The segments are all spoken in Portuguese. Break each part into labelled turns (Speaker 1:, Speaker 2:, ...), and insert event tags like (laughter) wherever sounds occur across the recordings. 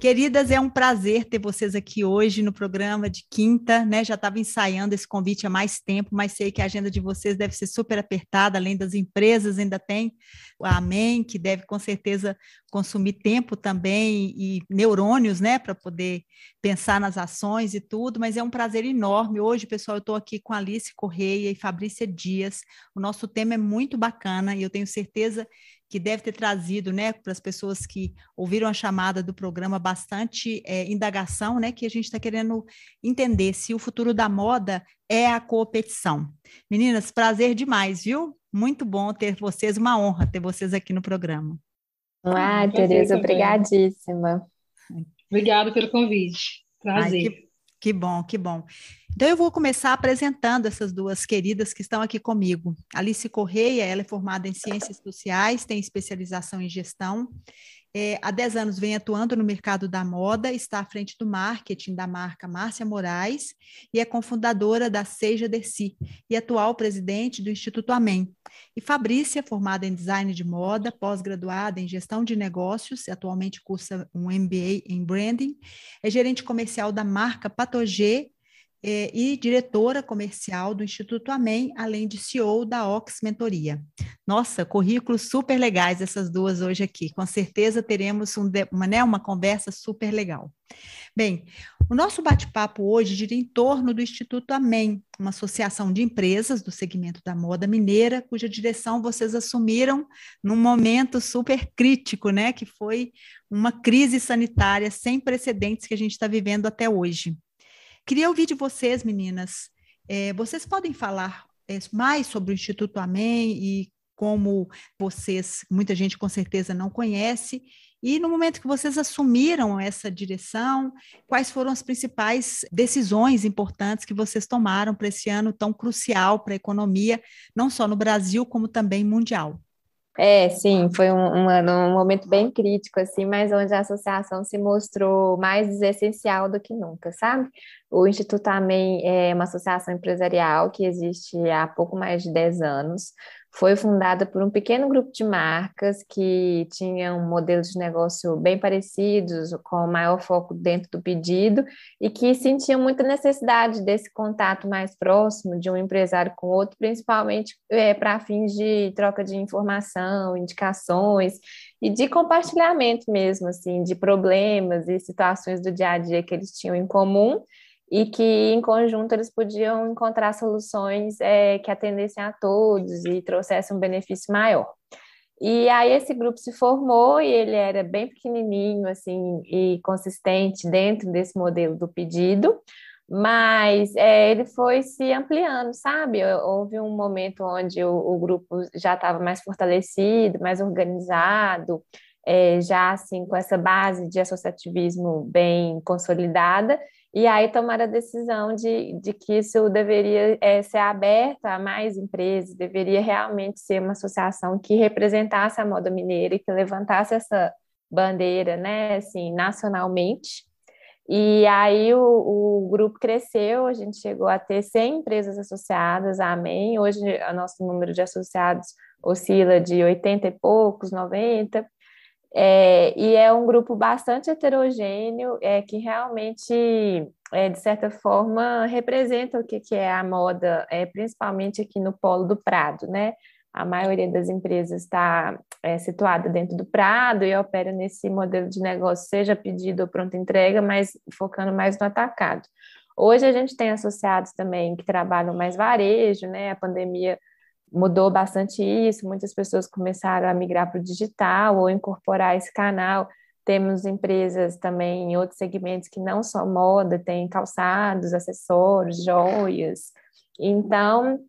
Speaker 1: Queridas, é um prazer ter vocês aqui hoje no programa de quinta, né? Já estava ensaiando esse convite há mais tempo, mas sei que a agenda de vocês deve ser super apertada, além das empresas, ainda tem a Amém, que deve com certeza consumir tempo também e neurônios, né, para poder pensar nas ações e tudo, mas é um prazer enorme. Hoje, pessoal, eu estou aqui com Alice Correia e Fabrícia Dias. O nosso tema é muito bacana e eu tenho certeza que deve ter trazido, né, para as pessoas que ouviram a chamada do programa, bastante é, indagação, né, que a gente está querendo entender se o futuro da moda é a competição. Meninas, prazer demais, viu? Muito bom ter vocês, uma honra ter vocês aqui no programa.
Speaker 2: Ah, Tereza, obrigadíssima.
Speaker 3: Obrigada pelo convite. Prazer. Ai,
Speaker 1: que, que bom, que bom. Então, eu vou começar apresentando essas duas queridas que estão aqui comigo. Alice Correia, ela é formada em Ciências Sociais, tem especialização em Gestão, é, há 10 anos vem atuando no mercado da moda, está à frente do marketing da marca Márcia Moraes e é cofundadora da Seja Desi e atual presidente do Instituto Amém. E Fabrícia, formada em design de moda, pós-graduada em gestão de negócios, atualmente cursa um MBA em branding, é gerente comercial da marca Patogê é, e diretora comercial do Instituto Amém, além de CEO da Ox Mentoria. Nossa, currículos super legais essas duas hoje aqui. Com certeza teremos um, uma, né, uma conversa super legal. Bem, o nosso bate-papo hoje gira em torno do Instituto Amém, uma associação de empresas do segmento da moda mineira, cuja direção vocês assumiram num momento super crítico, né? Que foi uma crise sanitária sem precedentes que a gente está vivendo até hoje. Queria ouvir de vocês, meninas. É, vocês podem falar é, mais sobre o Instituto Amém e como vocês, muita gente com certeza não conhece, e no momento que vocês assumiram essa direção, quais foram as principais decisões importantes que vocês tomaram para esse ano tão crucial para a economia, não só no Brasil, como também mundial?
Speaker 2: É, sim, foi um, um, um momento bem crítico, assim, mas onde a associação se mostrou mais essencial do que nunca, sabe? O Instituto Amém é uma associação empresarial que existe há pouco mais de 10 anos, foi fundada por um pequeno grupo de marcas que tinham modelos de negócio bem parecidos, com maior foco dentro do pedido, e que sentiam muita necessidade desse contato mais próximo de um empresário com outro, principalmente é, para fins de troca de informação, indicações e de compartilhamento mesmo, assim, de problemas e situações do dia a dia que eles tinham em comum e que em conjunto eles podiam encontrar soluções é, que atendessem a todos e trouxessem um benefício maior. E aí esse grupo se formou e ele era bem pequenininho assim e consistente dentro desse modelo do pedido, mas é, ele foi se ampliando, sabe? Houve um momento onde o, o grupo já estava mais fortalecido, mais organizado, é, já assim com essa base de associativismo bem consolidada, e aí tomar a decisão de, de que isso deveria é, ser aberto a mais empresas, deveria realmente ser uma associação que representasse a moda mineira e que levantasse essa bandeira, né, assim, nacionalmente. E aí o, o grupo cresceu, a gente chegou a ter 100 empresas associadas, amém. Hoje o nosso número de associados oscila de 80 e poucos, 90. É, e é um grupo bastante heterogêneo, é, que realmente, é, de certa forma, representa o que, que é a moda, é, principalmente aqui no Polo do Prado, né? A maioria das empresas está é, situada dentro do Prado e opera nesse modelo de negócio, seja pedido ou pronta entrega, mas focando mais no atacado. Hoje a gente tem associados também que trabalham mais varejo, né? A pandemia mudou bastante isso, muitas pessoas começaram a migrar para o digital ou incorporar esse canal. Temos empresas também em outros segmentos que não só moda, tem calçados, acessórios, joias. Então,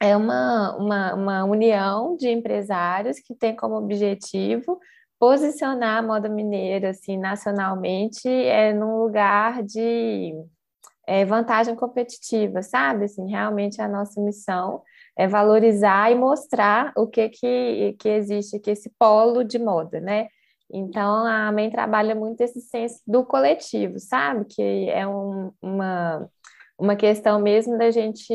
Speaker 2: é uma, uma, uma união de empresários que tem como objetivo posicionar a moda mineira assim, nacionalmente é, num lugar de é, vantagem competitiva, sabe? Assim, realmente a nossa missão é valorizar e mostrar o que, que, que existe aqui, esse polo de moda, né? Então, a AMEN trabalha muito esse senso do coletivo, sabe? Que é um, uma, uma questão mesmo da gente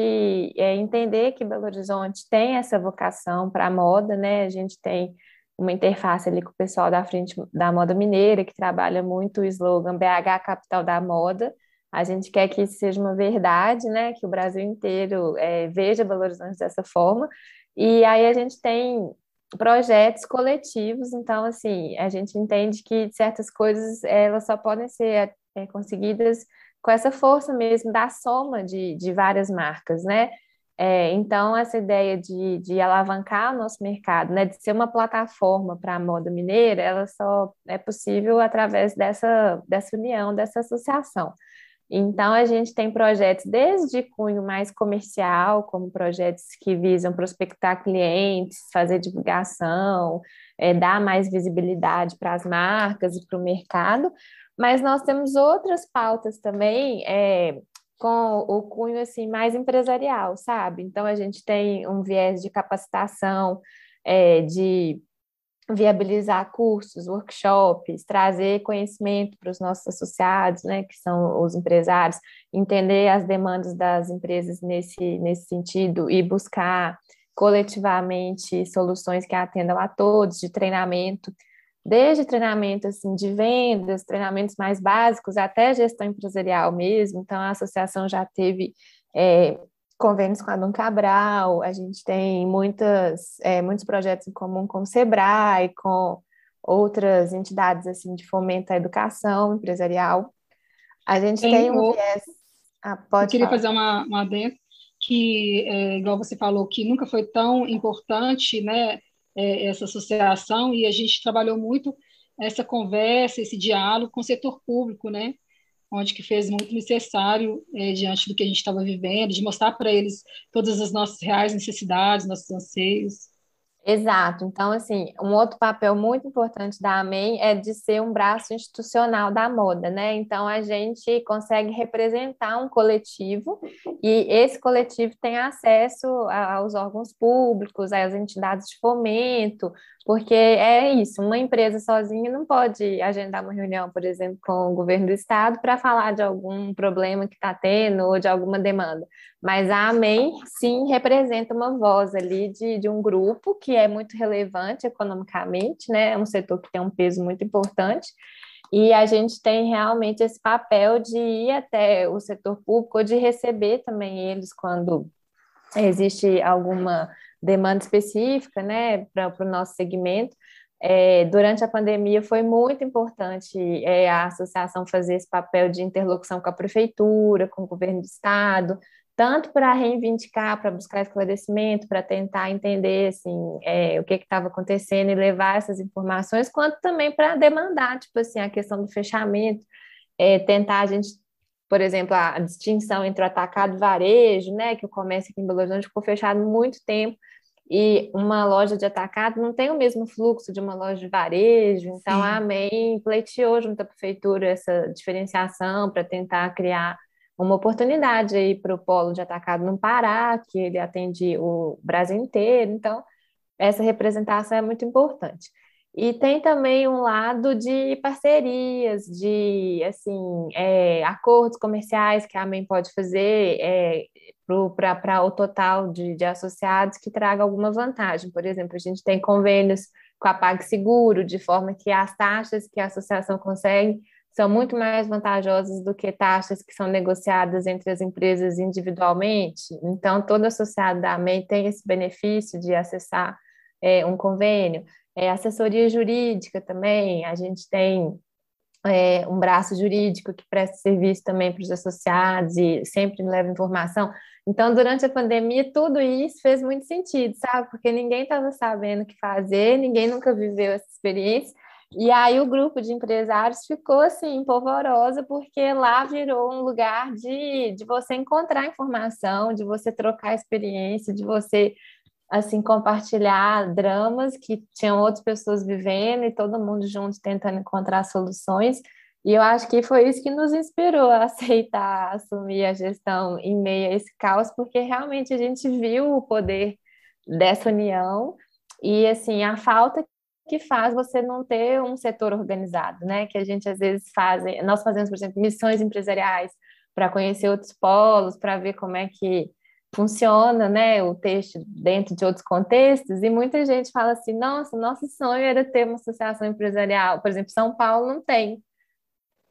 Speaker 2: é, entender que Belo Horizonte tem essa vocação para a moda, né? A gente tem uma interface ali com o pessoal da frente da moda mineira, que trabalha muito o slogan BH Capital da Moda, a gente quer que isso seja uma verdade, né? Que o Brasil inteiro é, veja Belo Horizonte dessa forma. E aí a gente tem projetos coletivos, então assim a gente entende que certas coisas elas só podem ser é, conseguidas com essa força mesmo da soma de, de várias marcas, né? É, então, essa ideia de, de alavancar o nosso mercado, né, de ser uma plataforma para a moda mineira, ela só é possível através dessa, dessa união, dessa associação. Então, a gente tem projetos desde cunho mais comercial, como projetos que visam prospectar clientes, fazer divulgação, é, dar mais visibilidade para as marcas e para o mercado, mas nós temos outras pautas também é, com o cunho assim, mais empresarial, sabe? Então, a gente tem um viés de capacitação, é, de viabilizar cursos, workshops, trazer conhecimento para os nossos associados, né, que são os empresários, entender as demandas das empresas nesse, nesse sentido e buscar coletivamente soluções que atendam a todos, de treinamento, desde treinamento assim de vendas, treinamentos mais básicos até gestão empresarial mesmo. Então a associação já teve é, convênios com a Dom Cabral, a gente tem muitas, é, muitos projetos em comum com o Sebrae, com outras entidades assim de fomento à educação empresarial. A gente tem, tem um viés...
Speaker 3: Ah, pode Eu queria falar. fazer uma, uma dentro que, é, igual você falou, que nunca foi tão importante né, é, essa associação, e a gente trabalhou muito essa conversa, esse diálogo com o setor público, né? Onde que fez muito necessário é, diante do que a gente estava vivendo, de mostrar para eles todas as nossas reais necessidades, nossos anseios.
Speaker 2: Exato. Então, assim, um outro papel muito importante da AMEM é de ser um braço institucional da moda, né? Então, a gente consegue representar um coletivo e esse coletivo tem acesso aos órgãos públicos, às entidades de fomento, porque é isso, uma empresa sozinha não pode agendar uma reunião, por exemplo, com o governo do estado para falar de algum problema que está tendo ou de alguma demanda. Mas a AMEM, sim, representa uma voz ali de, de um grupo que é muito relevante economicamente, né? É um setor que tem um peso muito importante. E a gente tem realmente esse papel de ir até o setor público ou de receber também eles quando existe alguma demanda específica, né, para o nosso segmento. É, durante a pandemia foi muito importante é, a associação fazer esse papel de interlocução com a prefeitura, com o governo do estado, tanto para reivindicar, para buscar esclarecimento, para tentar entender assim, é, o que estava acontecendo e levar essas informações, quanto também para demandar, tipo assim, a questão do fechamento, é, tentar a gente por exemplo, a distinção entre o atacado e varejo, né, que o comércio aqui em Belo Horizonte ficou fechado muito tempo, e uma loja de atacado não tem o mesmo fluxo de uma loja de varejo, então Sim. a AMEM pleiteou junto à prefeitura essa diferenciação para tentar criar uma oportunidade aí para o polo de atacado no Pará, que ele atende o Brasil inteiro, então essa representação é muito importante. E tem também um lado de parcerias, de assim, é, acordos comerciais que a AMEN pode fazer é, para o total de, de, associados que traga alguma vantagem. Por exemplo, a gente tem convênios com a PagSeguro, de forma que as taxas que a associação consegue são muito mais vantajosas do que taxas que são negociadas entre as empresas individualmente. Então, todo associado da AMEN tem esse benefício de acessar é, um convênio. É, assessoria jurídica também, a gente tem é, um braço jurídico que presta serviço também para os associados e sempre leva informação. Então, durante a pandemia, tudo isso fez muito sentido, sabe? Porque ninguém estava sabendo o que fazer, ninguém nunca viveu essa experiência. E aí o grupo de empresários ficou assim, polvorosa, porque lá virou um lugar de, de você encontrar informação, de você trocar experiência, de você assim compartilhar dramas que tinham outras pessoas vivendo e todo mundo junto tentando encontrar soluções. E eu acho que foi isso que nos inspirou a (laughs) aceitar assumir a gestão em meio a esse caos, porque realmente a gente viu o poder dessa união e assim a falta que faz você não ter um setor organizado, né? Que a gente às vezes faz, nós fazemos, por exemplo, missões empresariais para conhecer outros polos, para ver como é que funciona, né, o texto dentro de outros contextos, e muita gente fala assim, nossa, nosso sonho era ter uma associação empresarial, por exemplo, São Paulo não tem.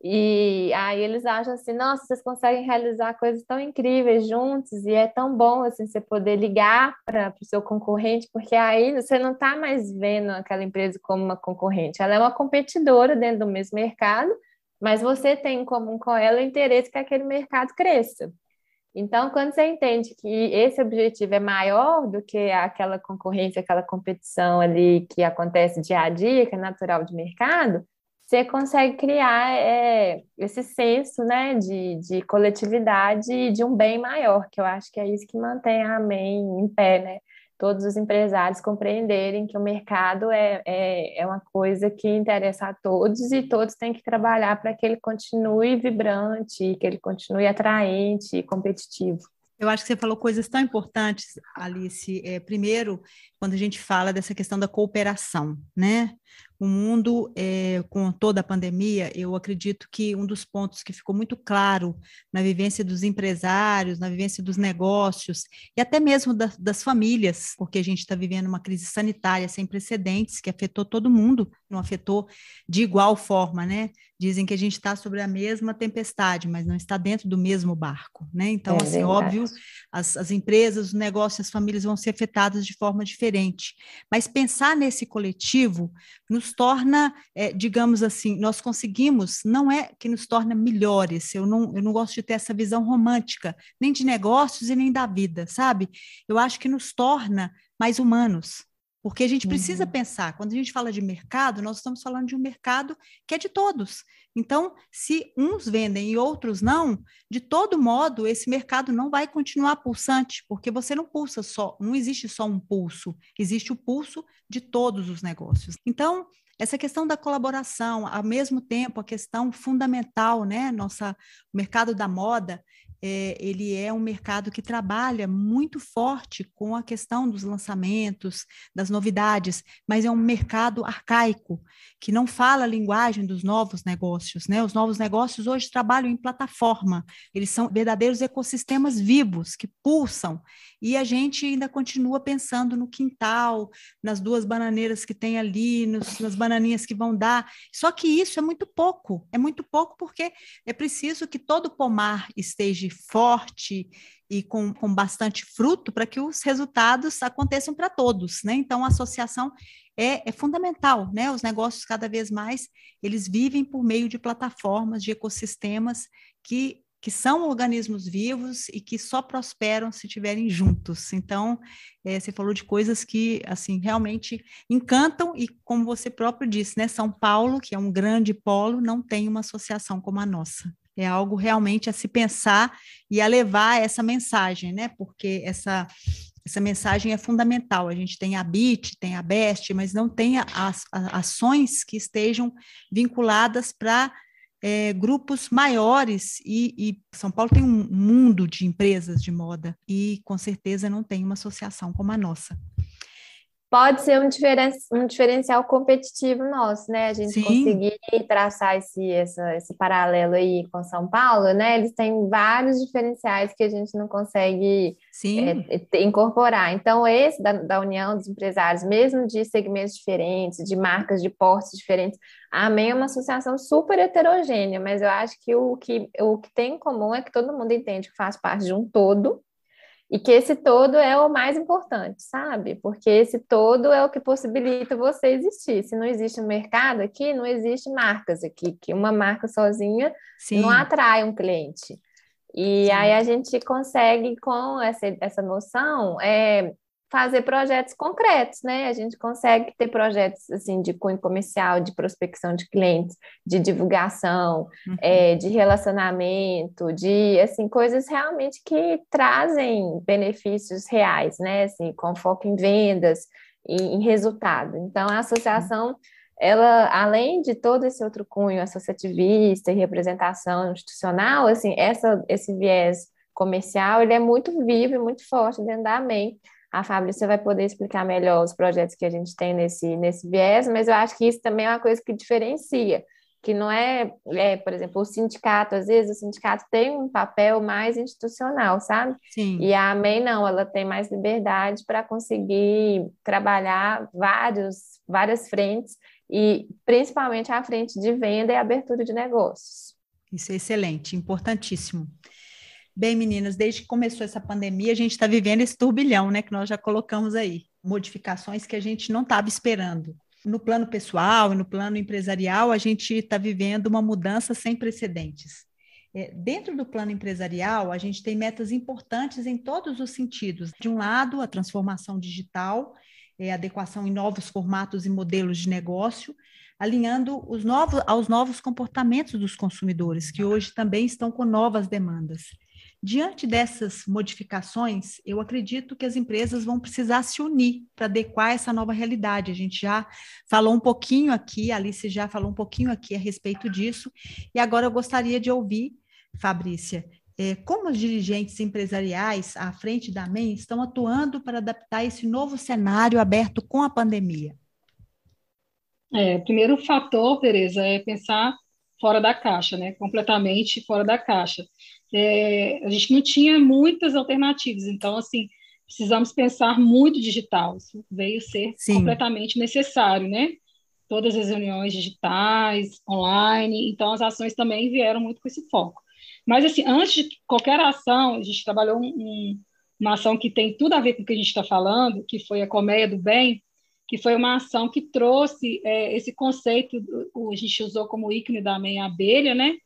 Speaker 2: E aí eles acham assim, nossa, vocês conseguem realizar coisas tão incríveis juntos, e é tão bom assim você poder ligar para o seu concorrente, porque aí você não está mais vendo aquela empresa como uma concorrente, ela é uma competidora dentro do mesmo mercado, mas você tem em comum com ela o interesse que aquele mercado cresça. Então, quando você entende que esse objetivo é maior do que aquela concorrência, aquela competição ali que acontece dia a dia, que é natural de mercado, você consegue criar é, esse senso né, de, de coletividade e de um bem maior, que eu acho que é isso que mantém a AMEM em pé, né? Todos os empresários compreenderem que o mercado é, é, é uma coisa que interessa a todos e todos têm que trabalhar para que ele continue vibrante, que ele continue atraente e competitivo.
Speaker 1: Eu acho que você falou coisas tão importantes, Alice. É, primeiro, quando a gente fala dessa questão da cooperação, né? O mundo, é, com toda a pandemia, eu acredito que um dos pontos que ficou muito claro na vivência dos empresários, na vivência dos negócios e até mesmo da, das famílias, porque a gente está vivendo uma crise sanitária sem precedentes que afetou todo mundo, não afetou de igual forma, né? Dizem que a gente está sobre a mesma tempestade, mas não está dentro do mesmo barco, né? Então, é assim, verdade. óbvio, as, as empresas, os negócios, as famílias vão ser afetadas de forma diferente. Mas pensar nesse coletivo nos torna, é, digamos assim, nós conseguimos, não é que nos torna melhores, eu não, eu não gosto de ter essa visão romântica, nem de negócios e nem da vida, sabe? Eu acho que nos torna mais humanos. Porque a gente precisa uhum. pensar, quando a gente fala de mercado, nós estamos falando de um mercado que é de todos. Então, se uns vendem e outros não, de todo modo, esse mercado não vai continuar pulsante, porque você não pulsa só, não existe só um pulso, existe o pulso de todos os negócios. Então, essa questão da colaboração, ao mesmo tempo a questão fundamental, né, nossa o mercado da moda, é, ele é um mercado que trabalha muito forte com a questão dos lançamentos, das novidades, mas é um mercado arcaico, que não fala a linguagem dos novos negócios. Né? Os novos negócios hoje trabalham em plataforma, eles são verdadeiros ecossistemas vivos que pulsam, e a gente ainda continua pensando no quintal, nas duas bananeiras que tem ali, nos, nas bananinhas que vão dar. Só que isso é muito pouco, é muito pouco porque é preciso que todo pomar esteja forte e com, com bastante fruto para que os resultados aconteçam para todos, né? Então, a associação é, é, fundamental, né? Os negócios cada vez mais eles vivem por meio de plataformas, de ecossistemas que que são organismos vivos e que só prosperam se estiverem juntos. Então, é, você falou de coisas que, assim, realmente encantam e, como você próprio disse, né, São Paulo, que é um grande polo, não tem uma associação como a nossa. É algo realmente a se pensar e a levar essa mensagem, né? Porque essa essa mensagem é fundamental. A gente tem a BIT, tem a BEST, mas não tem as, ações que estejam vinculadas para é, grupos maiores e, e, São Paulo tem um mundo de empresas de moda e com certeza não tem uma associação como a nossa
Speaker 2: pode ser um, diferen um diferencial competitivo nosso, né? A gente Sim. conseguir traçar esse, essa, esse paralelo aí com São Paulo, né? Eles têm vários diferenciais que a gente não consegue é, incorporar. Então, esse da, da União dos Empresários, mesmo de segmentos diferentes, de marcas de portes diferentes, a AMEN é uma associação super heterogênea, mas eu acho que o que, o que tem em comum é que todo mundo entende que faz parte de um todo e que esse todo é o mais importante, sabe? Porque esse todo é o que possibilita você existir. Se não existe um mercado aqui, não existe marcas aqui, que uma marca sozinha Sim. não atrai um cliente. E Sim. aí a gente consegue, com essa, essa noção, é, fazer projetos concretos, né? A gente consegue ter projetos assim de cunho comercial, de prospecção de clientes, de divulgação, uhum. é, de relacionamento, de assim coisas realmente que trazem benefícios reais, né? Assim, com foco em vendas e em resultado. Então, a associação ela, além de todo esse outro cunho associativista e representação institucional, assim, essa, esse viés comercial, ele é muito vivo e muito forte dentro da AMEN, a Fabrícia vai poder explicar melhor os projetos que a gente tem nesse, nesse viés, mas eu acho que isso também é uma coisa que diferencia, que não é, é, por exemplo, o sindicato, às vezes o sindicato tem um papel mais institucional, sabe? Sim. E a AMEI não, ela tem mais liberdade para conseguir trabalhar vários, várias frentes, e principalmente a frente de venda e abertura de negócios.
Speaker 1: Isso é excelente, importantíssimo. Bem, meninas, desde que começou essa pandemia, a gente está vivendo esse turbilhão, né, que nós já colocamos aí, modificações que a gente não estava esperando. No plano pessoal e no plano empresarial, a gente está vivendo uma mudança sem precedentes. É, dentro do plano empresarial, a gente tem metas importantes em todos os sentidos. De um lado, a transformação digital, é, adequação em novos formatos e modelos de negócio, alinhando os novos, aos novos comportamentos dos consumidores, que hoje também estão com novas demandas. Diante dessas modificações, eu acredito que as empresas vão precisar se unir para adequar essa nova realidade. A gente já falou um pouquinho aqui, a Alice já falou um pouquinho aqui a respeito disso, e agora eu gostaria de ouvir, Fabrícia, é, como os dirigentes empresariais à frente da MEN estão atuando para adaptar esse novo cenário aberto com a pandemia?
Speaker 3: É, o primeiro fator, Tereza, é pensar fora da caixa, né? completamente fora da caixa é, a gente não tinha muitas alternativas, então, assim, precisamos pensar muito digital, isso veio ser Sim. completamente necessário, né? Todas as reuniões digitais, online, então as ações também vieram muito com esse foco. Mas, assim, antes de qualquer ação, a gente trabalhou um, uma ação que tem tudo a ver com o que a gente está falando, que foi a Colmeia do Bem, que foi uma ação que trouxe é, esse conceito, a gente usou como ícone da meia abelha, né?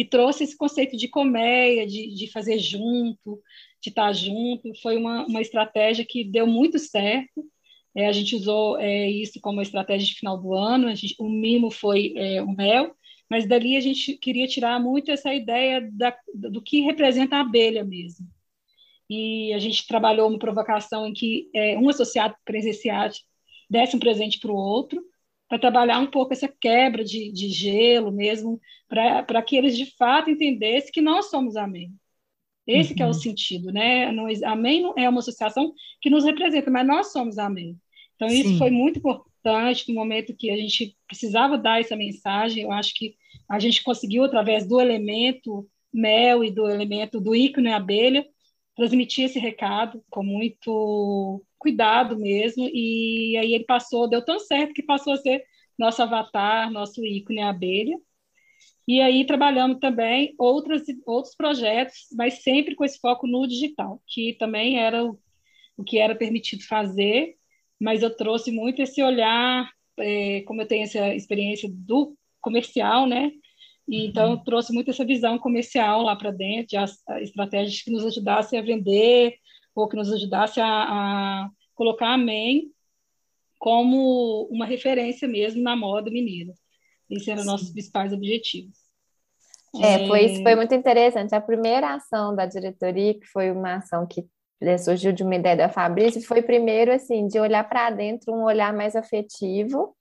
Speaker 3: e trouxe esse conceito de colmeia, de, de fazer junto, de estar junto. Foi uma, uma estratégia que deu muito certo. É, a gente usou é, isso como estratégia de final do ano, gente, o mimo foi é, o mel, mas dali a gente queria tirar muito essa ideia da, do que representa a abelha mesmo. E a gente trabalhou uma provocação em que é, um associado presenciado desse um presente para o outro, para trabalhar um pouco essa quebra de, de gelo mesmo, para que eles de fato entendessem que nós somos Amém. Esse uhum. que é o uhum. sentido, né? Amém não é uma associação que nos representa, mas nós somos Amém. Então, Sim. isso foi muito importante no momento que a gente precisava dar essa mensagem. Eu acho que a gente conseguiu, através do elemento mel e do elemento do ícone abelha, transmitir esse recado com muito cuidado mesmo, e aí ele passou, deu tão certo que passou a ser nosso avatar, nosso ícone, a abelha. E aí trabalhamos também outros, outros projetos, mas sempre com esse foco no digital, que também era o, o que era permitido fazer, mas eu trouxe muito esse olhar, é, como eu tenho essa experiência do comercial, né? E, então, eu trouxe muito essa visão comercial lá para dentro, de as, estratégias que nos ajudassem a vender, ou que nos ajudasse a, a colocar a MEN como uma referência mesmo na moda mineira. Esses eram Sim. nossos principais objetivos.
Speaker 2: É, foi, isso foi muito interessante. A primeira ação da diretoria, que foi uma ação que né, surgiu de uma ideia da Fabrício, foi primeiro, assim, de olhar para dentro, um olhar mais afetivo,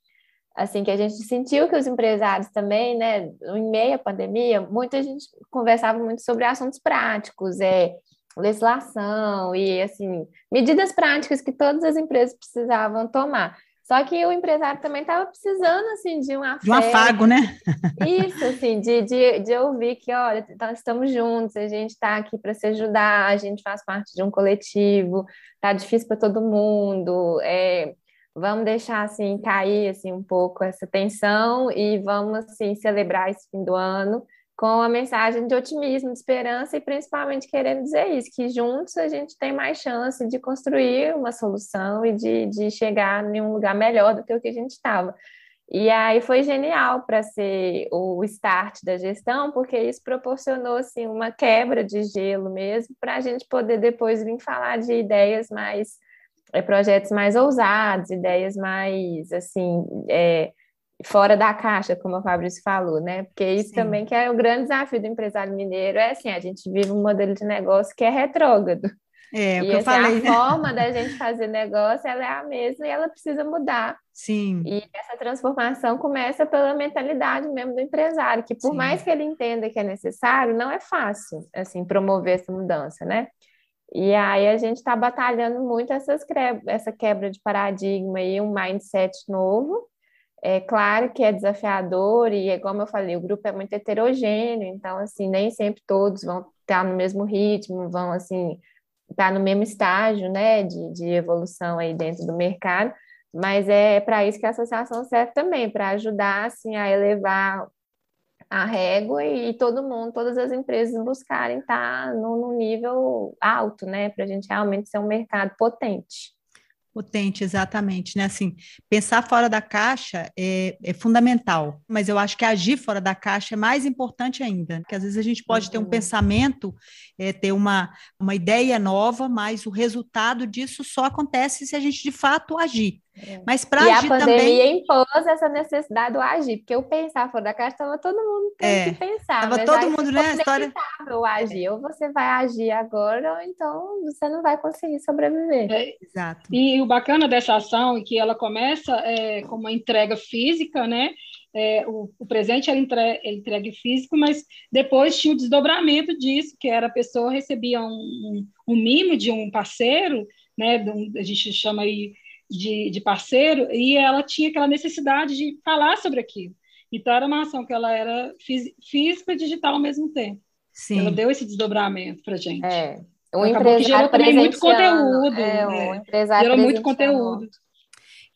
Speaker 2: assim, que a gente sentiu que os empresários também, né, em meio à pandemia, muita gente conversava muito sobre assuntos práticos, é, legislação e, assim, medidas práticas que todas as empresas precisavam tomar. Só que o empresário também estava precisando, assim, de um
Speaker 1: afago. De um afago, né?
Speaker 2: Isso, assim, de, de, de ouvir que, olha, nós estamos juntos, a gente está aqui para se ajudar, a gente faz parte de um coletivo, tá difícil para todo mundo, é, vamos deixar, assim, cair, assim, um pouco essa tensão e vamos, assim, celebrar esse fim do ano com a mensagem de otimismo, de esperança e principalmente querendo dizer isso, que juntos a gente tem mais chance de construir uma solução e de, de chegar em um lugar melhor do que o que a gente estava. E aí foi genial para ser o start da gestão, porque isso proporcionou assim, uma quebra de gelo mesmo, para a gente poder depois vir falar de ideias mais, é, projetos mais ousados, ideias mais assim, é, fora da caixa, como o Fabrício falou, né? Porque isso Sim. também que é o grande desafio do empresário mineiro, é assim, a gente vive um modelo de negócio que é retrógrado.
Speaker 1: É, o
Speaker 2: e
Speaker 1: que eu
Speaker 2: assim,
Speaker 1: falei.
Speaker 2: a forma da gente fazer negócio, ela é a mesma e ela precisa mudar.
Speaker 1: Sim.
Speaker 2: E essa transformação começa pela mentalidade mesmo do empresário, que por Sim. mais que ele entenda que é necessário, não é fácil, assim, promover essa mudança, né? E aí a gente está batalhando muito essas, essa quebra de paradigma e um mindset novo, é claro que é desafiador e, como eu falei, o grupo é muito heterogêneo, então, assim, nem sempre todos vão estar no mesmo ritmo, vão, assim, estar no mesmo estágio, né, de, de evolução aí dentro do mercado, mas é para isso que a associação serve também, para ajudar, assim, a elevar a régua e, e todo mundo, todas as empresas buscarem estar no nível alto, né, para a gente realmente ser um mercado potente
Speaker 1: potente, exatamente, né? Assim, pensar fora da caixa é, é, fundamental, mas eu acho que agir fora da caixa é mais importante ainda, porque às vezes a gente pode uhum. ter um uhum. pensamento, é, ter uma, uma ideia nova, mas o resultado disso só acontece se a gente de fato agir. É. Mas para agir
Speaker 2: também.
Speaker 1: E a pandemia
Speaker 2: também... impôs essa necessidade do agir, porque eu pensar fora da caixa estava todo mundo tendo é. que pensar.
Speaker 1: Estava todo mundo, né? A história.
Speaker 2: Agir. Ou você vai agir agora, ou então você não vai conseguir sobreviver.
Speaker 3: É. Exato. E o bacana dessa ação é que ela começa é, com uma entrega física, né? É, o, o, presente era entre, entregue físico, mas depois tinha o desdobramento disso, que era a pessoa recebia um, um, um mimo de um parceiro, né? Um, a gente chama aí de, de parceiro, e ela tinha aquela necessidade de falar sobre aquilo. Então, era uma ação que ela era física e digital ao mesmo tempo. Sim. Ela deu esse desdobramento para gente.
Speaker 2: É. Um Acabou que gerou
Speaker 3: também muito conteúdo. É, um né? Gerou muito conteúdo.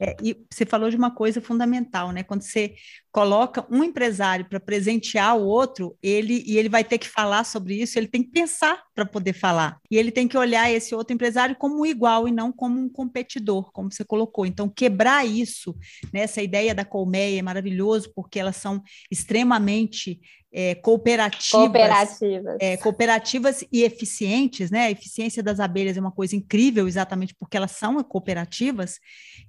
Speaker 1: É, e você falou de uma coisa fundamental, né? Quando você coloca um empresário para presentear o outro, ele e ele vai ter que falar sobre isso, ele tem que pensar para poder falar. E ele tem que olhar esse outro empresário como igual e não como um competidor, como você colocou. Então, quebrar isso, né, essa ideia da colmeia é maravilhoso, porque elas são extremamente é, cooperativas,
Speaker 2: cooperativas.
Speaker 1: É, cooperativas e eficientes, né? A eficiência das abelhas é uma coisa incrível, exatamente porque elas são cooperativas.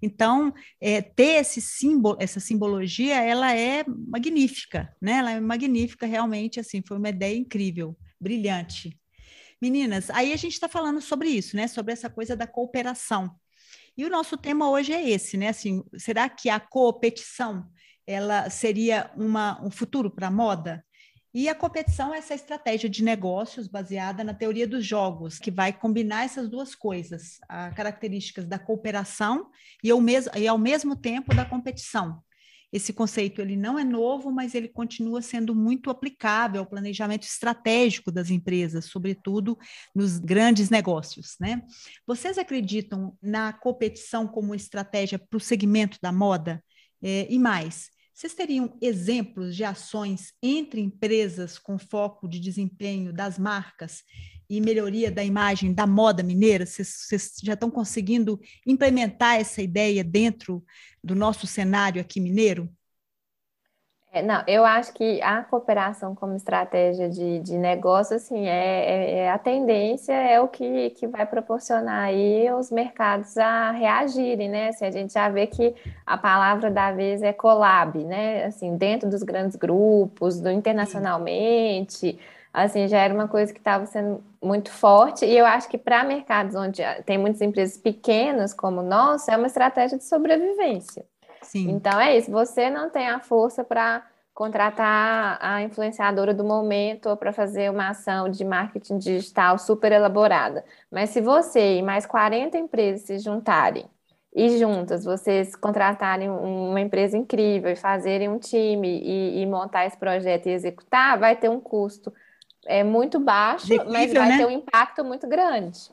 Speaker 1: Então, é, ter esse símbolo, essa simbologia, ela é magnífica, né? Ela é magnífica, realmente, assim, foi uma ideia incrível, brilhante. Meninas, aí a gente está falando sobre isso, né? Sobre essa coisa da cooperação. E o nosso tema hoje é esse, né? Assim, será que a competição ela seria uma, um futuro para a moda? E a competição é essa estratégia de negócios baseada na teoria dos jogos, que vai combinar essas duas coisas, as características da cooperação e ao, mesmo, e ao mesmo tempo da competição. Esse conceito ele não é novo, mas ele continua sendo muito aplicável ao planejamento estratégico das empresas, sobretudo nos grandes negócios. Né? Vocês acreditam na competição como estratégia para o segmento da moda? É, e mais, vocês teriam exemplos de ações entre empresas com foco de desempenho das marcas e melhoria da imagem da moda mineira? Vocês, já estão conseguindo implementar essa ideia dentro do nosso cenário aqui mineiro?
Speaker 2: É, não, eu acho que a cooperação como estratégia de, de negócio, assim, é, é, é, a tendência, é o que, que vai proporcionar aí os mercados a reagirem, né? Assim, a gente já vê que a palavra da vez é collab, né? Assim, dentro dos grandes grupos, do internacionalmente, assim, já era uma coisa que estava sendo muito forte, e eu acho que para mercados onde tem muitas empresas pequenas como o nosso, é uma estratégia de sobrevivência. Sim. Então é isso, você não tem a força para contratar a influenciadora do momento ou para fazer uma ação de marketing digital super elaborada. Mas se você e mais 40 empresas se juntarem e juntas vocês contratarem uma empresa incrível e fazerem um time e, e montar esse projeto e executar, vai ter um custo é muito baixo, mas vai né? ter um impacto muito grande.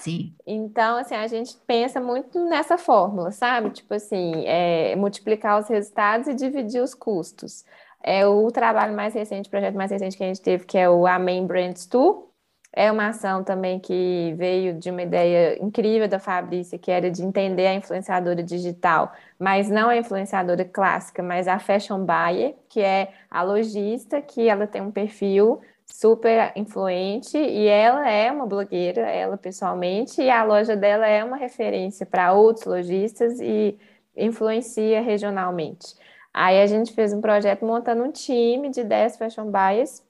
Speaker 1: Sim.
Speaker 2: Então, assim, a gente pensa muito nessa fórmula, sabe? Tipo assim, é, multiplicar os resultados e dividir os custos. É o trabalho mais recente, o projeto mais recente que a gente teve, que é o Amen Brands Tour, é uma ação também que veio de uma ideia incrível da Fabrícia, que era de entender a influenciadora digital, mas não a influenciadora clássica, mas a fashion buyer, que é a lojista, que ela tem um perfil super influente e ela é uma blogueira, ela pessoalmente, e a loja dela é uma referência para outros lojistas e influencia regionalmente. Aí a gente fez um projeto montando um time de 10 fashion buyers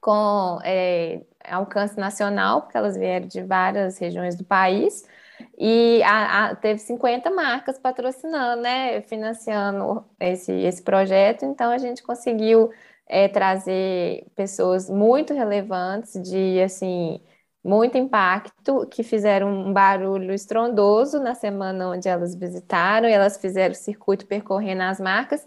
Speaker 2: com é, alcance nacional, porque elas vieram de várias regiões do país, e a, a, teve 50 marcas patrocinando, né, financiando esse, esse projeto, então a gente conseguiu é, trazer pessoas muito relevantes, de, assim, muito impacto, que fizeram um barulho estrondoso na semana onde elas visitaram, e elas fizeram o circuito percorrendo as marcas,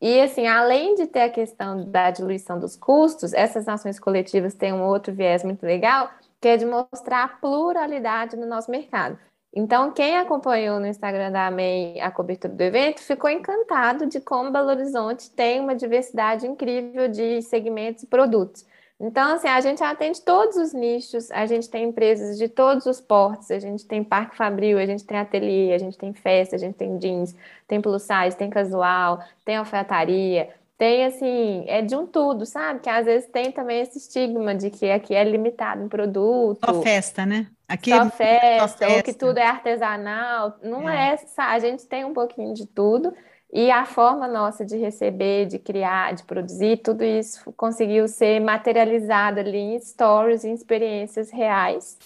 Speaker 2: e, assim, além de ter a questão da diluição dos custos, essas ações coletivas têm um outro viés muito legal, que é de mostrar a pluralidade no nosso mercado. Então, quem acompanhou no Instagram da AMEI a cobertura do evento ficou encantado de como Belo Horizonte tem uma diversidade incrível de segmentos e produtos. Então, assim, a gente atende todos os nichos, a gente tem empresas de todos os portos, a gente tem parque fabril, a gente tem ateliê, a gente tem festa, a gente tem jeans, tem plus size, tem casual, tem alfaiataria, tem, assim, é de um tudo, sabe? Que às vezes tem também esse estigma de que aqui é limitado em produto.
Speaker 1: Só festa, né?
Speaker 2: Aqui só, festa, só festa, ou que tudo é artesanal. Não é, é a gente tem um pouquinho de tudo. E a forma nossa de receber, de criar, de produzir, tudo isso conseguiu ser materializado ali em stories, em experiências reais.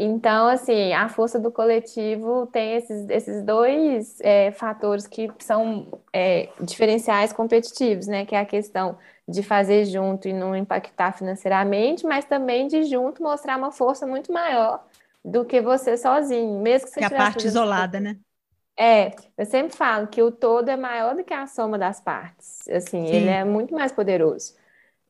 Speaker 2: Então, assim, a força do coletivo tem esses, esses dois é, fatores que são é, diferenciais competitivos, né? Que é a questão de fazer junto e não impactar financeiramente, mas também de junto mostrar uma força muito maior do que você sozinho, mesmo que você
Speaker 1: que a parte isolada, né?
Speaker 2: É, eu sempre falo que o todo é maior do que a soma das partes. Assim, Sim. ele é muito mais poderoso.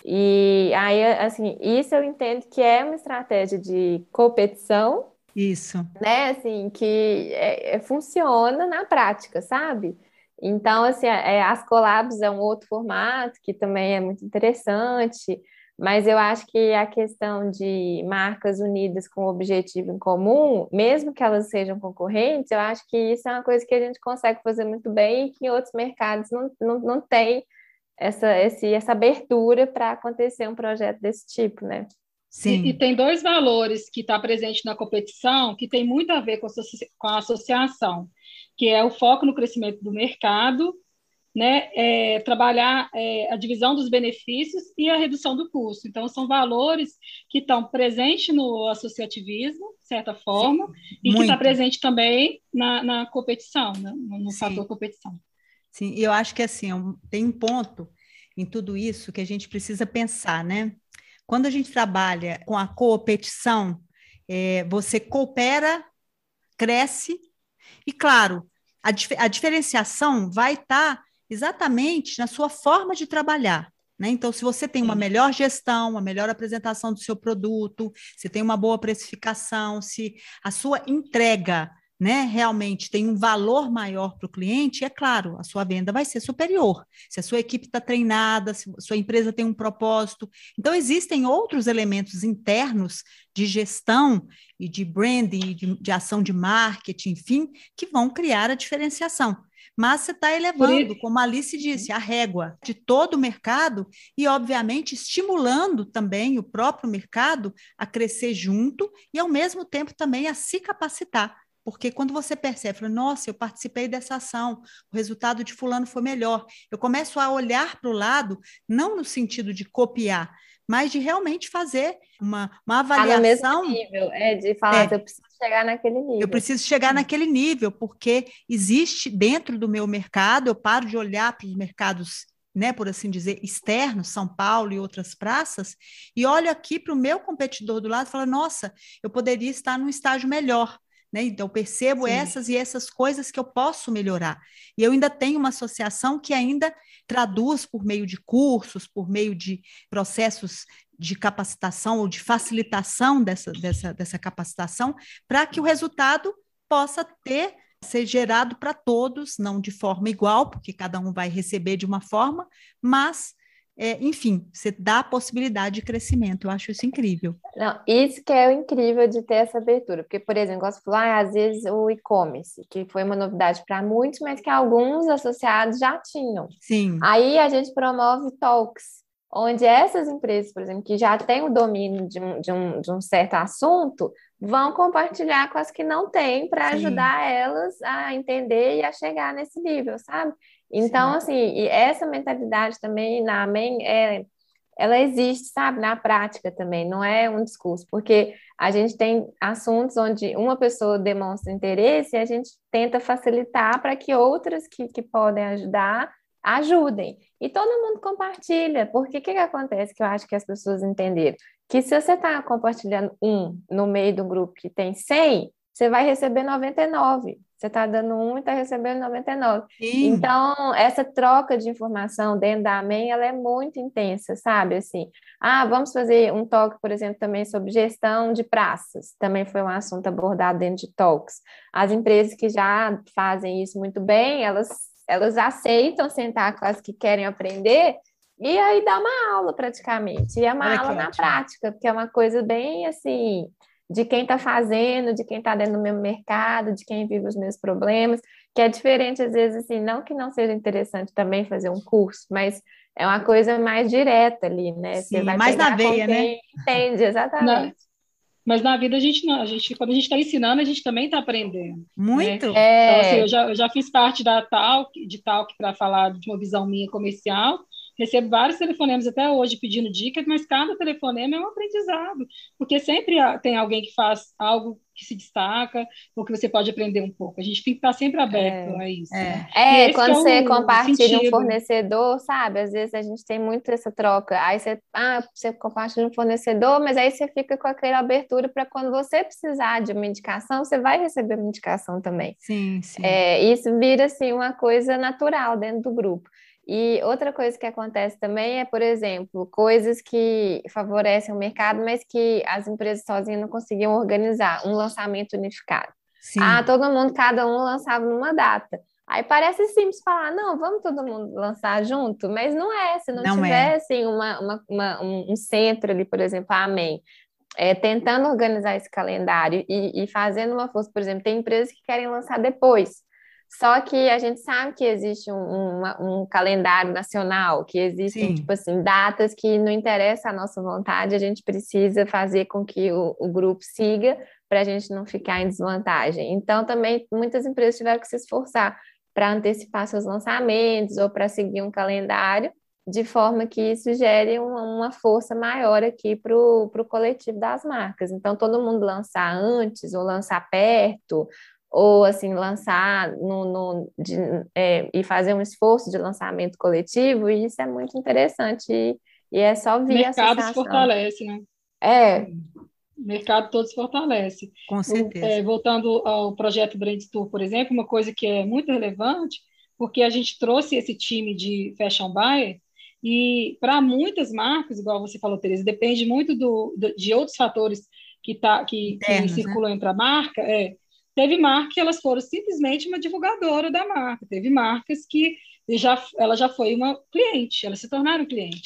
Speaker 2: E aí, assim, isso eu entendo que é uma estratégia de competição.
Speaker 1: Isso.
Speaker 2: Né, assim, que é, é, funciona na prática, sabe? Então, assim, é, as collabs é um outro formato que também é muito interessante. Mas eu acho que a questão de marcas unidas com objetivo em comum, mesmo que elas sejam concorrentes, eu acho que isso é uma coisa que a gente consegue fazer muito bem e que em outros mercados não, não, não tem essa, esse, essa abertura para acontecer um projeto desse tipo, né?
Speaker 3: Sim. E, e tem dois valores que está presente na competição que tem muito a ver com a, com a associação, que é o foco no crescimento do mercado né, é, trabalhar é, a divisão dos benefícios e a redução do custo. Então, são valores que estão presentes no associativismo, de certa forma, Sim, e muito. que está presente também na, na competição, né, no, fator competição.
Speaker 1: Sim, e eu acho que assim, tem um ponto em tudo isso que a gente precisa pensar, né? Quando a gente trabalha com a competição, é, você coopera, cresce, e claro, a, dif a diferenciação vai estar tá exatamente na sua forma de trabalhar. Né? Então, se você tem uma melhor gestão, uma melhor apresentação do seu produto, se tem uma boa precificação, se a sua entrega né, realmente tem um valor maior para o cliente, é claro, a sua venda vai ser superior. Se a sua equipe está treinada, se a sua empresa tem um propósito. Então, existem outros elementos internos de gestão e de branding, de, de ação de marketing, enfim, que vão criar a diferenciação mas você está elevando, como a Alice disse, a régua de todo o mercado e, obviamente, estimulando também o próprio mercado a crescer junto e, ao mesmo tempo, também a se capacitar. Porque quando você percebe, nossa, eu participei dessa ação, o resultado de fulano foi melhor, eu começo a olhar para o lado, não no sentido de copiar, mas de realmente fazer uma, uma avaliação. Tá
Speaker 2: mesmo nível, é de falar, é, eu preciso chegar naquele nível.
Speaker 1: Eu preciso chegar naquele nível, porque existe dentro do meu mercado, eu paro de olhar para os mercados, né, por assim dizer, externos, São Paulo e outras praças, e olho aqui para o meu competidor do lado e falo, nossa, eu poderia estar num estágio melhor. Né? Então, eu percebo Sim. essas e essas coisas que eu posso melhorar. E eu ainda tenho uma associação que ainda traduz por meio de cursos, por meio de processos de capacitação ou de facilitação dessa, dessa, dessa capacitação, para que o resultado possa ter ser gerado para todos, não de forma igual, porque cada um vai receber de uma forma, mas é, enfim, você dá a possibilidade de crescimento. Eu acho isso incrível.
Speaker 2: Não, isso que é o incrível de ter essa abertura, porque, por exemplo, gosto de falar, ah, às vezes o e-commerce, que foi uma novidade para muitos, mas que alguns associados já tinham.
Speaker 1: Sim.
Speaker 2: Aí a gente promove talks, onde essas empresas, por exemplo, que já têm o domínio de um, de um, de um certo assunto, vão compartilhar com as que não têm para ajudar elas a entender e a chegar nesse nível, sabe? Então, Sim. assim, essa mentalidade também na AMEN, é, ela existe, sabe, na prática também, não é um discurso, porque a gente tem assuntos onde uma pessoa demonstra interesse e a gente tenta facilitar para que outras que, que podem ajudar ajudem. E todo mundo compartilha, porque o que, que acontece que eu acho que as pessoas entenderam? Que se você está compartilhando um no meio do grupo que tem 100, você vai receber 99. Você está dando um e está recebendo 99. Sim. Então, essa troca de informação dentro da AMEN, ela é muito intensa, sabe? Assim, ah, vamos fazer um talk, por exemplo, também sobre gestão de praças. Também foi um assunto abordado dentro de talks. As empresas que já fazem isso muito bem, elas, elas aceitam sentar com as que querem aprender e aí dá uma aula praticamente. E é uma Olha aula na prática, porque é uma coisa bem assim de quem está fazendo, de quem está dentro do mesmo mercado, de quem vive os meus problemas, que é diferente, às vezes, assim, não que não seja interessante também fazer um curso, mas é uma coisa mais direta ali, né?
Speaker 1: Sim, Você vai mais na veia, né?
Speaker 2: Entende, exatamente.
Speaker 3: mas na vida a gente não, a gente, quando a gente está ensinando, a gente também está aprendendo.
Speaker 1: Né? Muito.
Speaker 3: Né? É. Então, assim, eu, já, eu já fiz parte da Talk, de Talk para falar de uma visão minha comercial, recebo vários telefonemas até hoje pedindo dicas, mas cada telefonema é um aprendizado, porque sempre tem alguém que faz algo que se destaca, ou que você pode aprender um pouco. A gente tem que estar sempre aberto é, a isso.
Speaker 2: É, né? é quando é você compartilha sentido. um fornecedor, sabe? Às vezes a gente tem muito essa troca. Aí você, ah, você compartilha um fornecedor, mas aí você fica com aquela abertura para quando você precisar de uma indicação, você vai receber uma indicação também.
Speaker 1: Sim, sim.
Speaker 2: É, isso vira assim uma coisa natural dentro do grupo. E outra coisa que acontece também é, por exemplo, coisas que favorecem o mercado, mas que as empresas sozinhas não conseguiam organizar, um lançamento unificado. Sim. Ah, todo mundo, cada um lançava numa data. Aí parece simples falar, não, vamos todo mundo lançar junto, mas não é, se não, não tiver é. assim, uma, uma, uma, um centro ali, por exemplo, a Amém, é, tentando organizar esse calendário e, e fazendo uma força, por exemplo, tem empresas que querem lançar depois. Só que a gente sabe que existe um, um, um calendário nacional, que existem, Sim. tipo assim, datas que não interessa a nossa vontade, a gente precisa fazer com que o, o grupo siga para a gente não ficar em desvantagem. Então, também muitas empresas tiveram que se esforçar para antecipar seus lançamentos ou para seguir um calendário, de forma que isso gere uma, uma força maior aqui para o coletivo das marcas. Então, todo mundo lançar antes ou lançar perto ou assim lançar no, no de, é, e fazer um esforço de lançamento coletivo, e isso é muito interessante e, e é só via
Speaker 3: o mercado se fortalece, né?
Speaker 2: É.
Speaker 3: O mercado todo se fortalece.
Speaker 1: Com certeza.
Speaker 3: é, voltando ao projeto Brand Tour, por exemplo, uma coisa que é muito relevante, porque a gente trouxe esse time de fashion buyer e para muitas marcas, igual você falou, Teresa, depende muito do, do de outros fatores que, tá, que, Internos, que né? circulam né? entre a marca, é, Teve marcas que elas foram simplesmente uma divulgadora da marca. Teve marcas que já, ela já foi uma cliente, elas se tornaram cliente.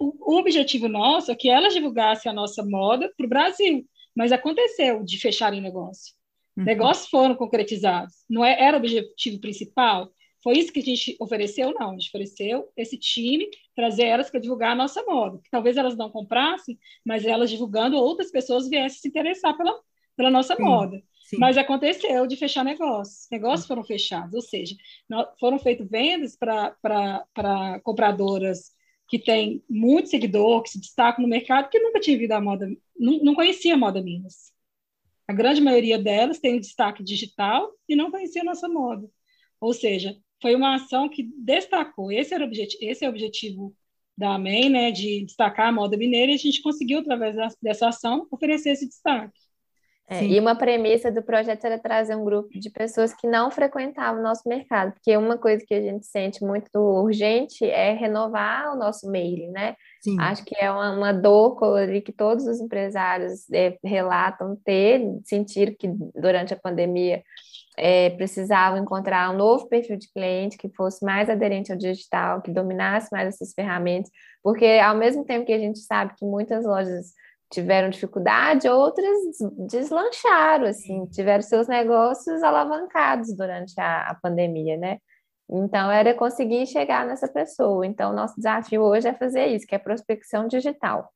Speaker 3: O, o objetivo nosso é que elas divulgassem a nossa moda para o Brasil, mas aconteceu de fecharem negócio. Uhum. Negócios foram concretizados. Não é, era o objetivo principal? Foi isso que a gente ofereceu? Não, a gente ofereceu esse time, trazer elas para divulgar a nossa moda. Que talvez elas não comprassem, mas elas divulgando, outras pessoas viessem se interessar pela, pela nossa Sim. moda. Sim. Mas aconteceu de fechar negócios. Negócios foram fechados, ou seja, foram feitas vendas para compradoras que têm muito seguidor, que se destacam no mercado, que nunca tinha visto a moda, não, não conhecia a moda Minas. A grande maioria delas tem destaque digital e não conhecia a nossa moda. Ou seja, foi uma ação que destacou. Esse, era o objetivo, esse é o objetivo da AMEN, né, de destacar a moda mineira, e a gente conseguiu, através dessa ação, oferecer esse destaque.
Speaker 2: É, e uma premissa do projeto era trazer um grupo de pessoas que não frequentavam o nosso mercado, porque uma coisa que a gente sente muito urgente é renovar o nosso mailing, né? Sim. Acho que é uma, uma dor que todos os empresários é, relatam ter, sentir que durante a pandemia é, precisavam encontrar um novo perfil de cliente que fosse mais aderente ao digital, que dominasse mais essas ferramentas, porque ao mesmo tempo que a gente sabe que muitas lojas tiveram dificuldade, outras deslancharam, assim, tiveram seus negócios alavancados durante a, a pandemia, né? Então, era conseguir chegar nessa pessoa. Então, nosso desafio hoje é fazer isso, que é prospecção digital.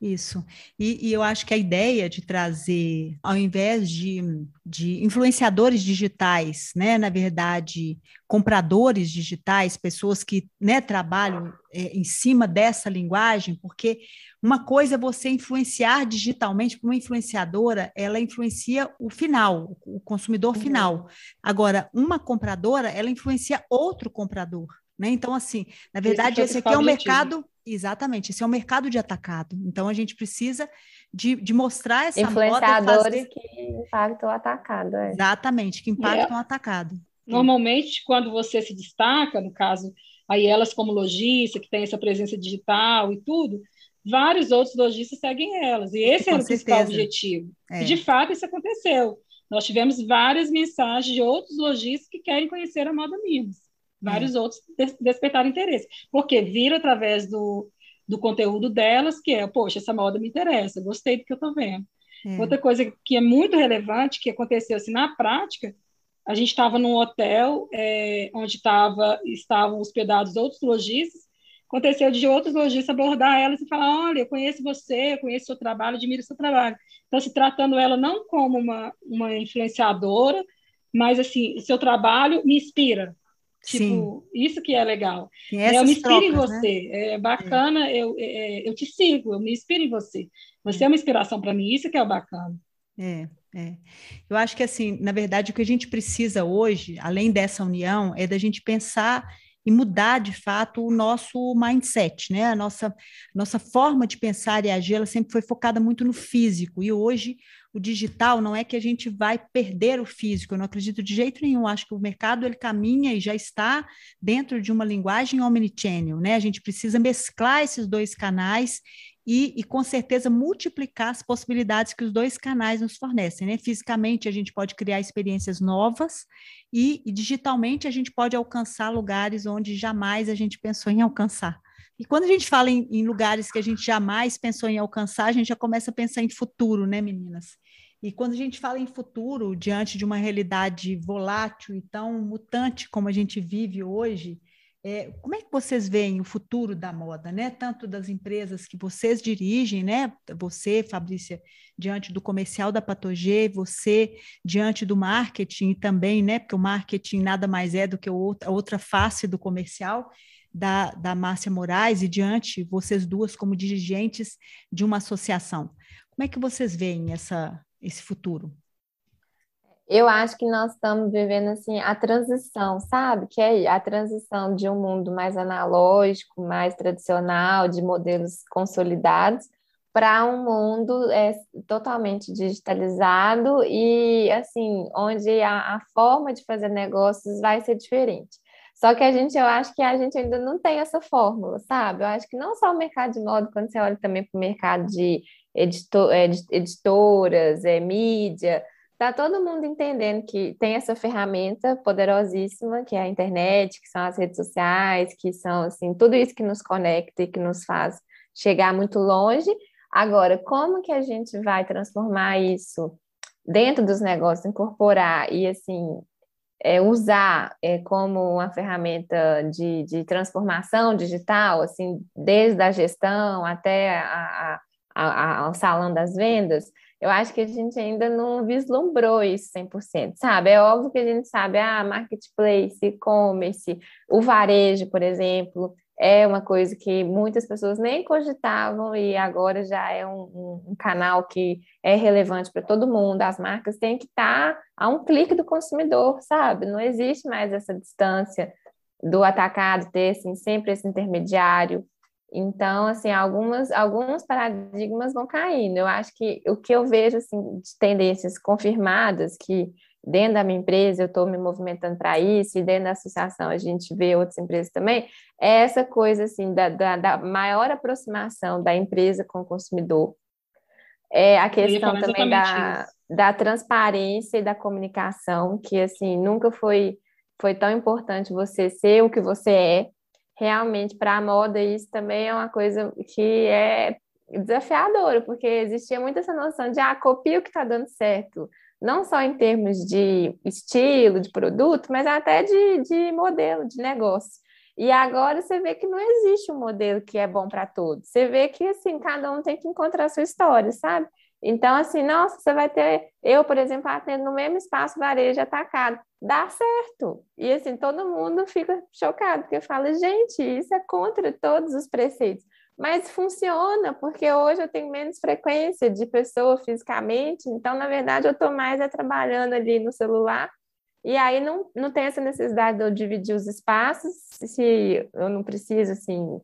Speaker 1: Isso. E, e, eu acho que a ideia de trazer, ao invés de, de influenciadores digitais, né, na verdade, compradores digitais, pessoas que né, trabalham é, em cima dessa linguagem, porque uma coisa é você influenciar digitalmente, uma influenciadora, ela influencia o final, o consumidor uhum. final. Agora, uma compradora, ela influencia outro comprador. Né? Então, assim, na verdade, esse, esse aqui é um mercado Exatamente, esse é um mercado de atacado. Então a gente precisa de, de mostrar essa
Speaker 2: influenciadores fazer... que impactam o atacado. É.
Speaker 1: Exatamente, que impactam é. o atacado.
Speaker 3: Normalmente, quando você se destaca, no caso, aí elas como lojista, que tem essa presença digital e tudo, vários outros lojistas seguem elas. E esse Com era o principal objetivo. É. E de fato isso aconteceu. Nós tivemos várias mensagens de outros lojistas que querem conhecer a moda Minas vários é. outros des despertaram interesse. Porque viram através do, do conteúdo delas que é, poxa, essa moda me interessa, gostei do que eu estou vendo. É. Outra coisa que é muito relevante, que aconteceu assim na prática, a gente estava num hotel é, onde tava, estavam hospedados outros lojistas, aconteceu de outros lojistas abordar elas e falar, olha, eu conheço você, eu conheço seu trabalho, admiro seu trabalho. Então, se tratando ela não como uma, uma influenciadora, mas assim, seu trabalho me inspira, Tipo, Sim. isso que é legal. É, eu me inspiro trocas, em né? você. Né? É bacana, é. Eu, é, eu te sigo, eu me inspiro em você. Você é, é uma inspiração para mim, isso que é o bacana.
Speaker 1: É, é. Eu acho que, assim, na verdade, o que a gente precisa hoje, além dessa união, é da gente pensar e mudar de fato o nosso mindset, né? A nossa, nossa forma de pensar e agir, ela sempre foi focada muito no físico, e hoje o digital não é que a gente vai perder o físico, eu não acredito de jeito nenhum, acho que o mercado ele caminha e já está dentro de uma linguagem omnichannel, né? A gente precisa mesclar esses dois canais e, e, com certeza multiplicar as possibilidades que os dois canais nos fornecem. Né? Fisicamente, a gente pode criar experiências novas e, e, digitalmente a gente pode alcançar lugares onde jamais a gente pensou em alcançar. E quando a gente fala em, em lugares que a gente jamais pensou em alcançar, a gente já começa a pensar em futuro, né, meninas? E quando a gente fala em futuro, diante de uma realidade volátil e tão mutante como a gente vive hoje, é, como é que vocês veem o futuro da moda, né? Tanto das empresas que vocês dirigem, né? Você, Fabrícia, diante do comercial da Patogê, você diante do marketing também, né? Porque o marketing nada mais é do que outra, outra face do comercial da, da Márcia Moraes e diante vocês duas como dirigentes de uma associação. Como é que vocês veem essa, esse futuro?
Speaker 2: Eu acho que nós estamos vivendo assim a transição, sabe? Que é a transição de um mundo mais analógico, mais tradicional, de modelos consolidados, para um mundo é, totalmente digitalizado e assim, onde a, a forma de fazer negócios vai ser diferente. Só que a gente, eu acho que a gente ainda não tem essa fórmula, sabe? Eu acho que não só o mercado de moda, quando você olha também para o mercado de editor, é, editoras, é, mídia, tá todo mundo entendendo que tem essa ferramenta poderosíssima, que é a internet, que são as redes sociais, que são, assim, tudo isso que nos conecta e que nos faz chegar muito longe. Agora, como que a gente vai transformar isso dentro dos negócios, incorporar e, assim, é, usar é, como uma ferramenta de, de transformação digital, assim, desde a gestão até a, ao salão das vendas, eu acho que a gente ainda não vislumbrou isso 100%, sabe? É óbvio que a gente sabe, ah, marketplace, e-commerce, o varejo, por exemplo, é uma coisa que muitas pessoas nem cogitavam e agora já é um, um, um canal que é relevante para todo mundo. As marcas têm que estar tá a um clique do consumidor, sabe? Não existe mais essa distância do atacado ter assim, sempre esse intermediário. Então, assim, algumas, alguns paradigmas vão caindo. Eu acho que o que eu vejo assim, de tendências confirmadas que dentro da minha empresa eu estou me movimentando para isso, e dentro da associação a gente vê outras empresas também, é essa coisa assim da, da, da maior aproximação da empresa com o consumidor. É a questão também da, da transparência e da comunicação, que assim nunca foi foi tão importante você ser o que você é. Realmente para a moda isso também é uma coisa que é desafiadora, porque existia muito essa noção de ah, copia o que está dando certo, não só em termos de estilo, de produto, mas até de, de modelo, de negócio. E agora você vê que não existe um modelo que é bom para todos. Você vê que assim, cada um tem que encontrar a sua história, sabe? Então, assim, nossa, você vai ter. Eu, por exemplo, atendo no mesmo espaço varejo atacado. Dá certo. E assim, todo mundo fica chocado, porque fala, gente, isso é contra todos os preceitos. Mas funciona, porque hoje eu tenho menos frequência de pessoa fisicamente, então, na verdade, eu estou mais é, trabalhando ali no celular, e aí não, não tem essa necessidade de eu dividir os espaços, se eu não preciso, assim,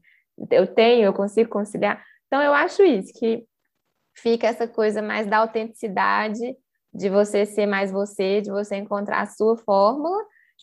Speaker 2: eu tenho, eu consigo conciliar. Então, eu acho isso, que fica essa coisa mais da autenticidade, de você ser mais você, de você encontrar a sua fórmula,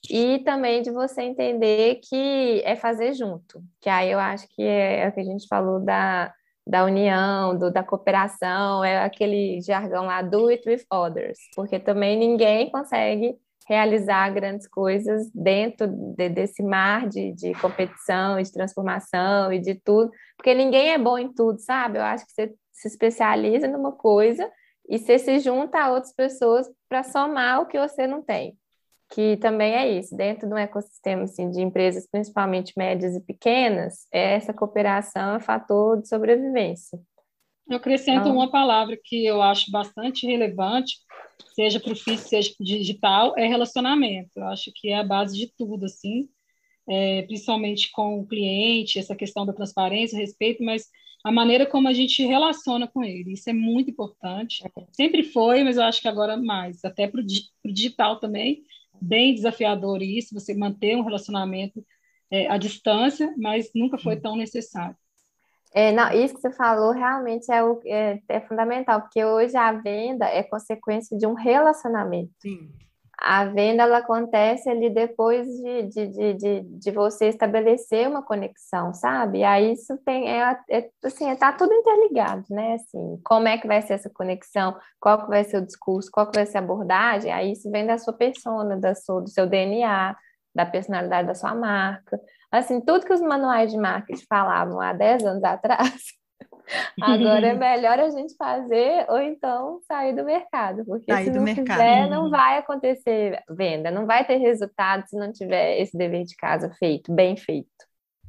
Speaker 2: e também de você entender que é fazer junto, que aí eu acho que é, é o que a gente falou da, da união, do, da cooperação, é aquele jargão lá, do it with others, porque também ninguém consegue realizar grandes coisas dentro de, desse mar de, de competição e de transformação e de tudo, porque ninguém é bom em tudo, sabe? Eu acho que você se especializa numa coisa e você se junta a outras pessoas para somar o que você não tem que também é isso, dentro de um ecossistema assim, de empresas, principalmente médias e pequenas, essa cooperação é fator de sobrevivência.
Speaker 3: Eu acrescento então, uma palavra que eu acho bastante relevante, seja para o físico, seja para o digital, é relacionamento. Eu acho que é a base de tudo, assim, é, principalmente com o cliente, essa questão da transparência, respeito, mas a maneira como a gente relaciona com ele. Isso é muito importante. Sempre foi, mas eu acho que agora mais, até para o digital também, bem desafiador isso, você manter um relacionamento é, à distância, mas nunca foi tão necessário.
Speaker 2: É, não, isso que você falou realmente é, o, é, é, fundamental, porque hoje a venda é consequência de um relacionamento. Sim a venda ela acontece ali depois de, de, de, de, de você estabelecer uma conexão, sabe? E aí isso tem, é, é, assim, tá tudo interligado, né? Assim, como é que vai ser essa conexão, qual que vai ser o discurso, qual que vai ser a abordagem, aí isso vem da sua persona, da sua, do seu DNA, da personalidade da sua marca. Assim, tudo que os manuais de marketing falavam há 10 anos atrás, (laughs) Agora é (laughs) melhor a gente fazer ou então sair do mercado, porque sair se não mercado. fizer, não vai acontecer venda, não vai ter resultado se não tiver esse dever de casa feito, bem feito.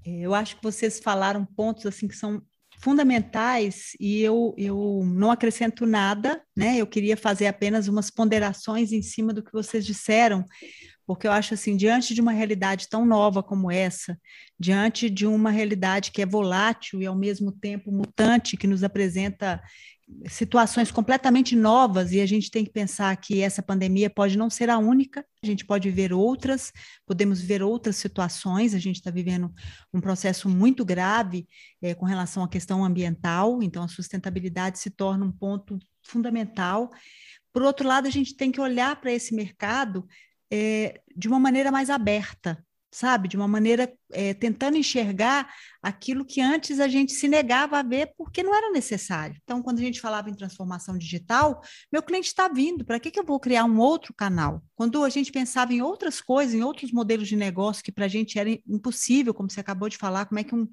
Speaker 1: Eu acho que vocês falaram pontos assim que são fundamentais e eu, eu não acrescento nada, né? Eu queria fazer apenas umas ponderações em cima do que vocês disseram, porque eu acho assim, diante de uma realidade tão nova como essa, diante de uma realidade que é volátil e ao mesmo tempo mutante, que nos apresenta situações completamente novas e a gente tem que pensar que essa pandemia pode não ser a única, a gente pode viver outras, podemos ver outras situações, a gente está vivendo um processo muito grave é, com relação à questão ambiental, então a sustentabilidade se torna um ponto fundamental. Por outro lado, a gente tem que olhar para esse mercado é, de uma maneira mais aberta, sabe? De uma maneira é, tentando enxergar aquilo que antes a gente se negava a ver porque não era necessário. Então, quando a gente falava em transformação digital, meu cliente está vindo, para que, que eu vou criar um outro canal? Quando a gente pensava em outras coisas, em outros modelos de negócio que para a gente era impossível, como você acabou de falar, como é que um,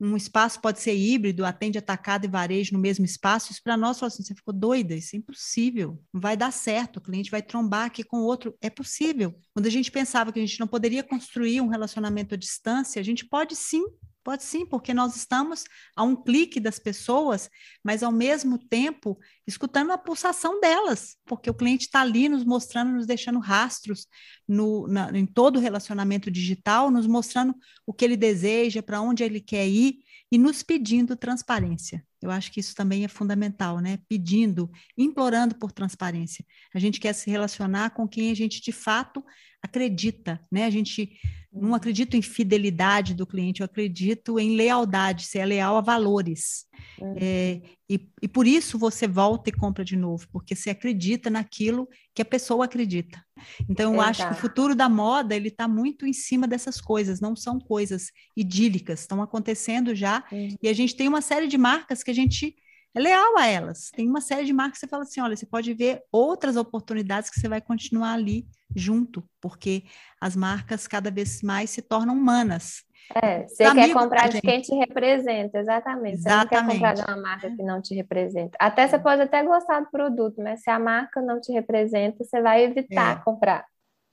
Speaker 1: um espaço pode ser híbrido, atende atacado e varejo no mesmo espaço, isso para nós, assim, você ficou doida, isso é impossível, não vai dar certo, o cliente vai trombar aqui com outro, é possível. Quando a gente pensava que a gente não poderia construir um relacionamento à distância, a gente pode sim Pode sim, porque nós estamos a um clique das pessoas, mas ao mesmo tempo escutando a pulsação delas, porque o cliente está ali nos mostrando, nos deixando rastros no, na, em todo o relacionamento digital, nos mostrando o que ele deseja, para onde ele quer ir e nos pedindo transparência. Eu acho que isso também é fundamental, né? Pedindo, implorando por transparência. A gente quer se relacionar com quem a gente de fato acredita, né? A gente não acredito em fidelidade do cliente, eu acredito em lealdade, ser leal a valores. Uhum. É, e, e por isso você volta e compra de novo, porque você acredita naquilo que a pessoa acredita. Então, eu acho que o futuro da moda ele está muito em cima dessas coisas, não são coisas idílicas, estão acontecendo já, uhum. e a gente tem uma série de marcas que a gente é leal a elas. Tem uma série de marcas que você fala assim: olha, você pode ver outras oportunidades que você vai continuar ali junto, porque as marcas cada vez mais se tornam humanas.
Speaker 2: É, você quer comprar de quem te representa, exatamente. Você exatamente. não quer comprar de uma marca que não te representa. Até você pode até gostar do produto, mas se a marca não te representa, você vai evitar é. comprar.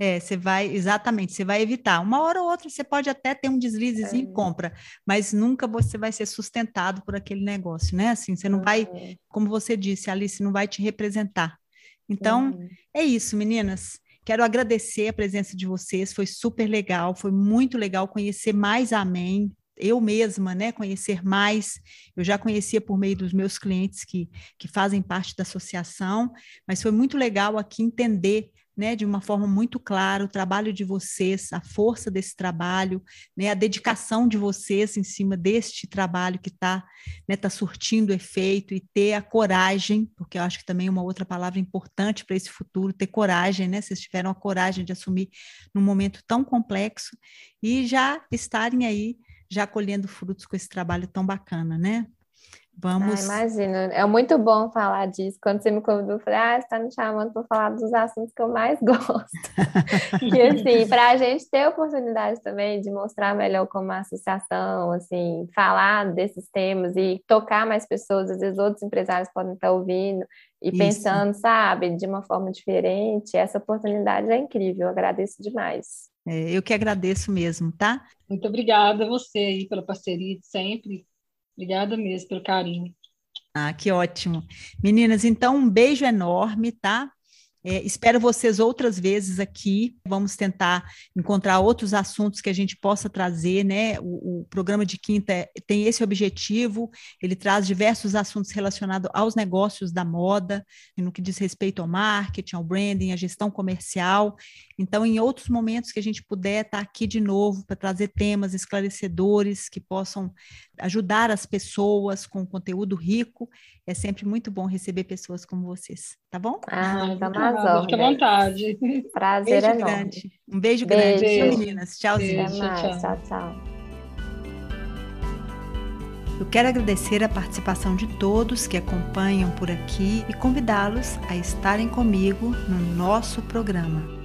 Speaker 1: É, você vai, exatamente, você vai evitar. Uma hora ou outra você pode até ter um deslizezinho é. e compra, mas nunca você vai ser sustentado por aquele negócio, né? Assim, você não uhum. vai, como você disse, Alice, não vai te representar. Então, uhum. é isso, meninas. Quero agradecer a presença de vocês, foi super legal, foi muito legal conhecer mais a Amém, eu mesma, né, conhecer mais. Eu já conhecia por meio dos meus clientes que, que fazem parte da associação, mas foi muito legal aqui entender né, de uma forma muito clara o trabalho de vocês, a força desse trabalho, né, a dedicação de vocês em cima deste trabalho que está né, tá surtindo efeito e ter a coragem, porque eu acho que também é uma outra palavra importante para esse futuro, ter coragem, né? Vocês tiveram a coragem de assumir num momento tão complexo e já estarem aí já colhendo frutos com esse trabalho tão bacana, né?
Speaker 2: Vamos. Ah, imagina, é muito bom falar disso. Quando você me convidou, eu falei, ah, você está me chamando para falar dos assuntos que eu mais (laughs) gosto. e assim, para a gente ter a oportunidade também de mostrar melhor como a associação, assim, falar desses temas e tocar mais pessoas, às vezes outros empresários podem estar ouvindo e Isso. pensando, sabe, de uma forma diferente. Essa oportunidade é incrível, eu agradeço demais.
Speaker 1: É, eu que agradeço mesmo, tá?
Speaker 3: Muito obrigada a você aí pela parceria de sempre Obrigada mesmo pelo carinho.
Speaker 1: Ah, que ótimo. Meninas, então um beijo enorme, tá? É, espero vocês outras vezes aqui. Vamos tentar encontrar outros assuntos que a gente possa trazer, né? O, o, programa de quinta tem esse objetivo, ele traz diversos assuntos relacionados aos negócios da moda, no que diz respeito ao marketing, ao branding, à gestão comercial. Então, em outros momentos que a gente puder estar aqui de novo para trazer temas esclarecedores que possam ajudar as pessoas com conteúdo rico, é sempre muito bom receber pessoas como vocês, tá bom?
Speaker 2: Ah, tá mais
Speaker 3: Fique à vontade.
Speaker 2: Prazer
Speaker 1: beijo
Speaker 2: enorme.
Speaker 1: grande. Um beijo, beijo. grande, meninas. Tchauzinho.
Speaker 2: Até mais. Tchau, tchau.
Speaker 1: Eu quero agradecer a participação de todos que acompanham por aqui e convidá-los a estarem comigo no nosso programa.